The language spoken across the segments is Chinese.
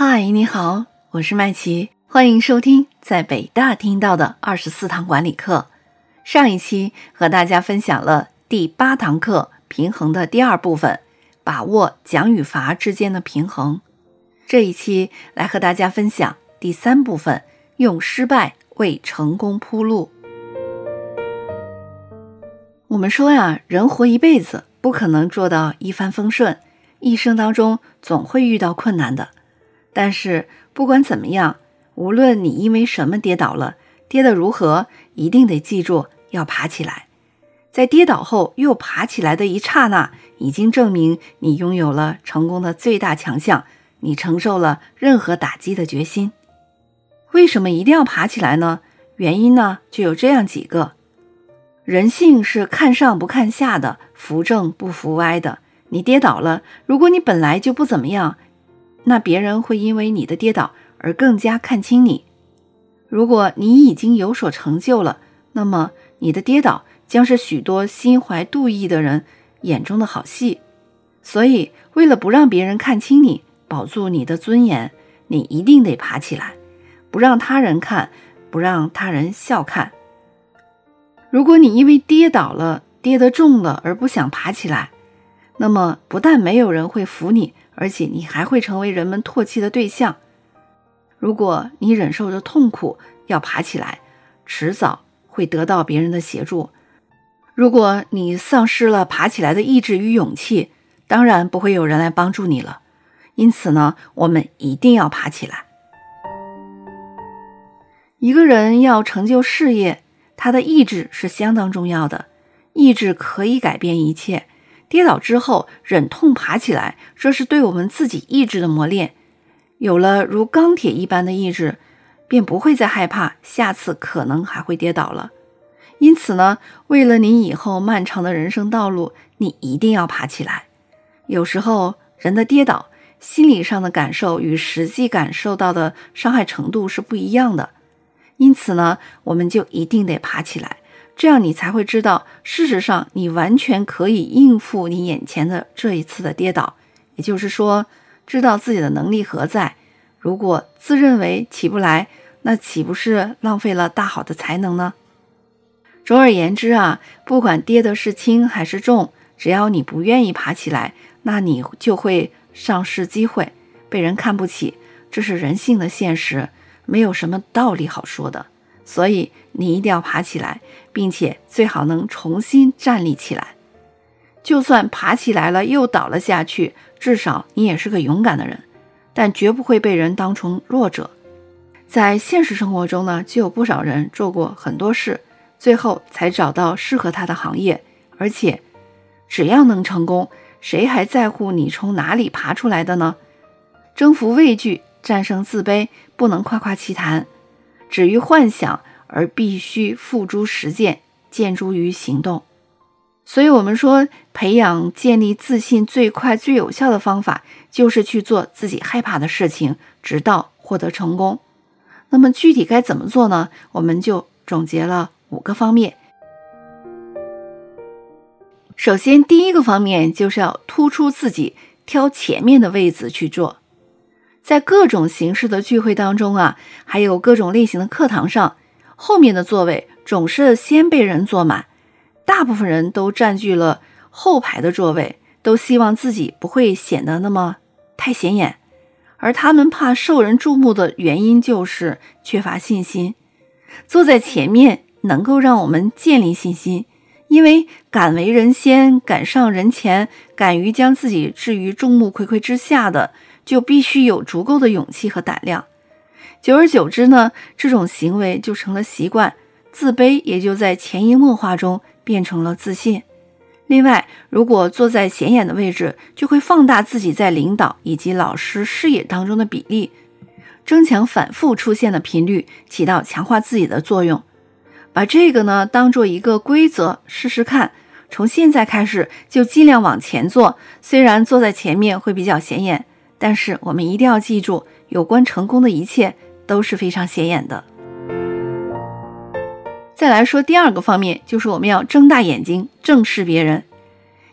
嗨，你好，我是麦琪，欢迎收听在北大听到的二十四堂管理课。上一期和大家分享了第八堂课平衡的第二部分，把握奖与罚之间的平衡。这一期来和大家分享第三部分，用失败为成功铺路。我们说呀，人活一辈子不可能做到一帆风顺，一生当中总会遇到困难的。但是不管怎么样，无论你因为什么跌倒了，跌得如何，一定得记住要爬起来。在跌倒后又爬起来的一刹那，已经证明你拥有了成功的最大强项，你承受了任何打击的决心。为什么一定要爬起来呢？原因呢就有这样几个：人性是看上不看下的，扶正不扶歪的。你跌倒了，如果你本来就不怎么样。那别人会因为你的跌倒而更加看清你。如果你已经有所成就了，那么你的跌倒将是许多心怀妒意的人眼中的好戏。所以，为了不让别人看清你，保住你的尊严，你一定得爬起来，不让他人看，不让他人笑看。如果你因为跌倒了、跌得重了而不想爬起来，那么不但没有人会扶你。而且你还会成为人们唾弃的对象。如果你忍受着痛苦要爬起来，迟早会得到别人的协助。如果你丧失了爬起来的意志与勇气，当然不会有人来帮助你了。因此呢，我们一定要爬起来。一个人要成就事业，他的意志是相当重要的。意志可以改变一切。跌倒之后忍痛爬起来，这是对我们自己意志的磨练。有了如钢铁一般的意志，便不会再害怕下次可能还会跌倒了。因此呢，为了你以后漫长的人生道路，你一定要爬起来。有时候人的跌倒，心理上的感受与实际感受到的伤害程度是不一样的。因此呢，我们就一定得爬起来。这样你才会知道，事实上你完全可以应付你眼前的这一次的跌倒。也就是说，知道自己的能力何在。如果自认为起不来，那岂不是浪费了大好的才能呢？总而言之啊，不管跌的是轻还是重，只要你不愿意爬起来，那你就会丧失机会，被人看不起。这是人性的现实，没有什么道理好说的。所以你一定要爬起来，并且最好能重新站立起来。就算爬起来了又倒了下去，至少你也是个勇敢的人，但绝不会被人当成弱者。在现实生活中呢，就有不少人做过很多事，最后才找到适合他的行业。而且，只要能成功，谁还在乎你从哪里爬出来的呢？征服畏惧，战胜自卑，不能夸夸其谈。止于幻想，而必须付诸实践，见诸于行动。所以，我们说，培养建立自信最快、最有效的方法，就是去做自己害怕的事情，直到获得成功。那么，具体该怎么做呢？我们就总结了五个方面。首先，第一个方面就是要突出自己，挑前面的位子去做。在各种形式的聚会当中啊，还有各种类型的课堂上，后面的座位总是先被人坐满，大部分人都占据了后排的座位，都希望自己不会显得那么太显眼，而他们怕受人注目的原因就是缺乏信心。坐在前面能够让我们建立信心，因为敢为人先，敢上人前，敢于将自己置于众目睽睽之下的。就必须有足够的勇气和胆量，久而久之呢，这种行为就成了习惯，自卑也就在潜移默化中变成了自信。另外，如果坐在显眼的位置，就会放大自己在领导以及老师视野当中的比例，增强反复出现的频率，起到强化自己的作用。把这个呢当做一个规则试试看，从现在开始就尽量往前坐，虽然坐在前面会比较显眼。但是我们一定要记住，有关成功的一切都是非常显眼的。再来说第二个方面，就是我们要睁大眼睛正视别人。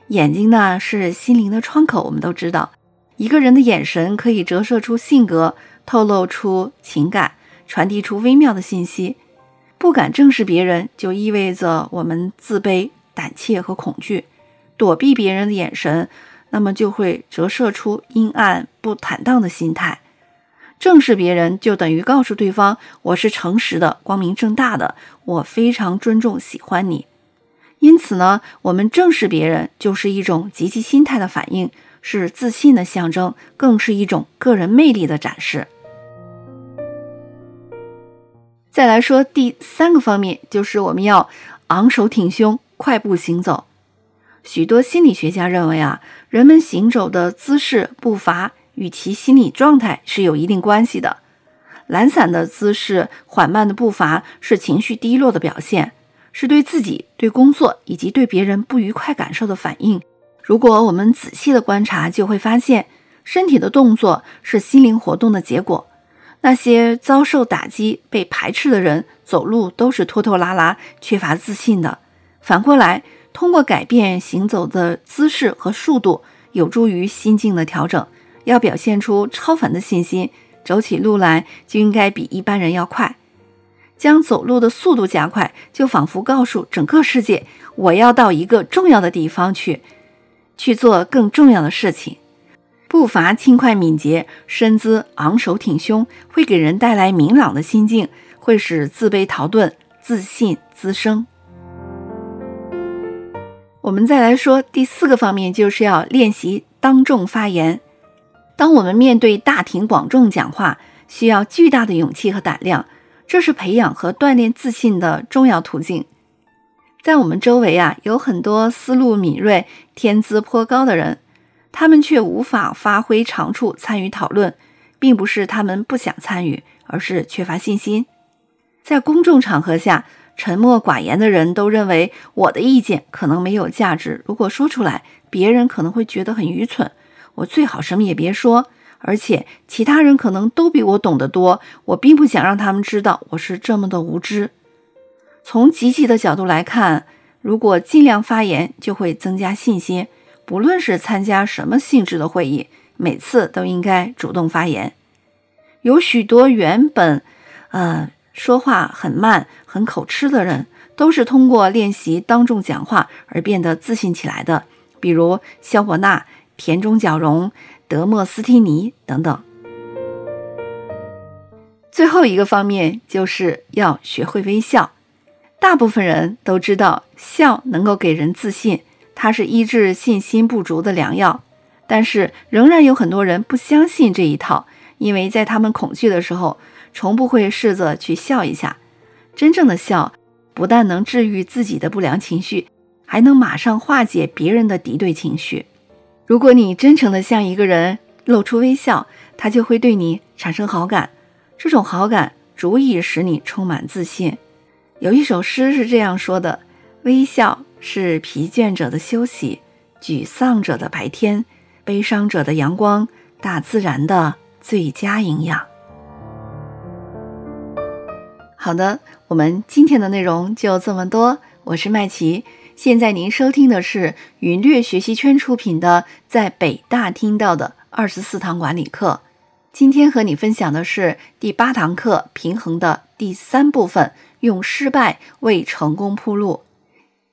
眼睛呢是心灵的窗口，我们都知道，一个人的眼神可以折射出性格，透露出情感，传递出微妙的信息。不敢正视别人，就意味着我们自卑、胆怯和恐惧。躲避别人的眼神，那么就会折射出阴暗、不坦荡的心态。正视别人，就等于告诉对方：“我是诚实的、光明正大的，我非常尊重、喜欢你。”因此呢，我们正视别人，就是一种积极心态的反应。是自信的象征，更是一种个人魅力的展示。再来说第三个方面，就是我们要昂首挺胸、快步行走。许多心理学家认为啊，人们行走的姿势、步伐与其心理状态是有一定关系的。懒散的姿势、缓慢的步伐是情绪低落的表现，是对自己、对工作以及对别人不愉快感受的反应。如果我们仔细的观察，就会发现，身体的动作是心灵活动的结果。那些遭受打击、被排斥的人，走路都是拖拖拉拉、缺乏自信的。反过来，通过改变行走的姿势和速度，有助于心境的调整。要表现出超凡的信心，走起路来就应该比一般人要快。将走路的速度加快，就仿佛告诉整个世界：我要到一个重要的地方去。去做更重要的事情，步伐轻快敏捷，身姿昂首挺胸，会给人带来明朗的心境，会使自卑逃遁，自信滋生。我们再来说第四个方面，就是要练习当众发言。当我们面对大庭广众讲话，需要巨大的勇气和胆量，这是培养和锻炼自信的重要途径。在我们周围啊，有很多思路敏锐、天资颇高的人，他们却无法发挥长处参与讨论，并不是他们不想参与，而是缺乏信心。在公众场合下，沉默寡言的人都认为我的意见可能没有价值，如果说出来，别人可能会觉得很愚蠢。我最好什么也别说，而且其他人可能都比我懂得多，我并不想让他们知道我是这么的无知。从积极的角度来看，如果尽量发言，就会增加信心。不论是参加什么性质的会议，每次都应该主动发言。有许多原本，呃，说话很慢、很口吃的人，都是通过练习当众讲话而变得自信起来的。比如肖伯纳、田中角荣、德莫斯蒂尼等等。最后一个方面就是要学会微笑。大部分人都知道笑能够给人自信，它是医治信心不足的良药。但是仍然有很多人不相信这一套，因为在他们恐惧的时候，从不会试着去笑一下。真正的笑不但能治愈自己的不良情绪，还能马上化解别人的敌对情绪。如果你真诚地向一个人露出微笑，他就会对你产生好感，这种好感足以使你充满自信。有一首诗是这样说的：“微笑是疲倦者的休息，沮丧者的白天，悲伤者的阳光，大自然的最佳营养。”好的，我们今天的内容就这么多。我是麦琪，现在您收听的是云略学习圈出品的《在北大听到的二十四堂管理课》。今天和你分享的是第八堂课“平衡”的第三部分。用失败为成功铺路。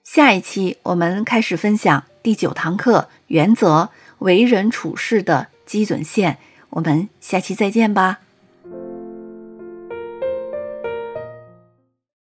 下一期我们开始分享第九堂课原则：为人处事的基准线。我们下期再见吧。